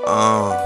Maybach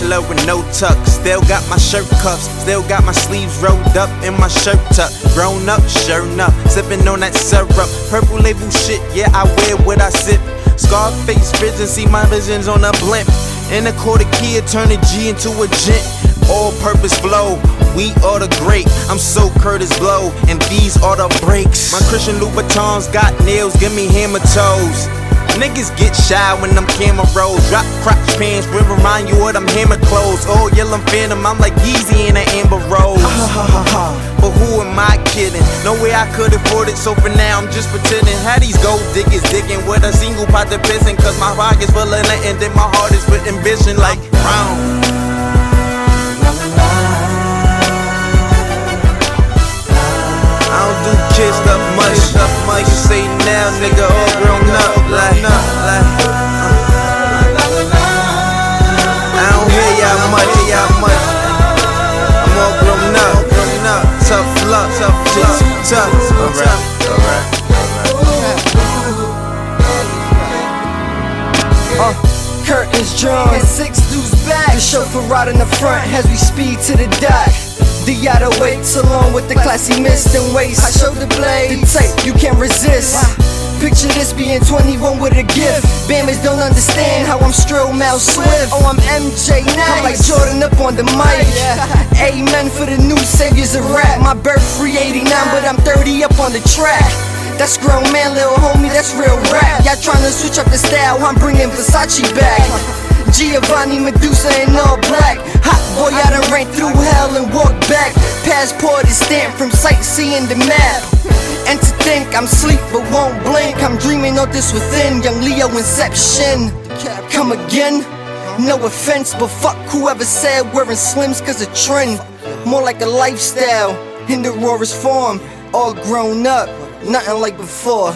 Bachelor with no tuck, still got my shirt cuffs, still got my sleeves rolled up in my shirt tuck. Grown up, sure enough, sipping on that syrup. Purple label shit, yeah, I wear what I sip. Scarface vision, see my visions on a blimp. In a quarter key, turn a G into a gent. All purpose flow, we are the great. I'm so Kurtis Blow, and these are the breaks. My Christian Louboutins got nails, give me hammer toes. Niggas get shy when them camera rolls. Drop crotch pants, will remind you of them hammer clothes. Oh, yellow phantom, I'm like Yeezy in an amber rose. but who am I kidding? No way I could afford it, so for now I'm just pretending. How these gold diggers digging with a single pot of pissing? Cause my pocket's full of nothing, then my heart is with ambition like round. I don't do kid stuff much. Tough. Uh, curtains drawn, and six dudes back. The chauffeur right in the front as we speed to the dock. The yacht waits along with the classy mist and waist. I show the blade, the tape you can't resist. Picture this being 21 with a gift. Bammers don't understand how I'm Stroll Mal Swift. Oh, I'm MJ now. I'm like Jordan up on the mic. Amen for the new saviors of rap. My birth 389, but I'm 30 up on the track. That's grown man, little homie, that's real rap. Y'all tryna switch up the style, I'm bringing Versace back. Giovanni Medusa in all black. Hot boy, I done ran through hell and walked back. Passport is stamped from sightseeing the map. And to think I'm sleep but won't blink. I'm dreaming of this within. Young Leo Inception. Come again? No offense, but fuck whoever said wearing slims cause a trend. More like a lifestyle in the rawest form. All grown up, nothing like before.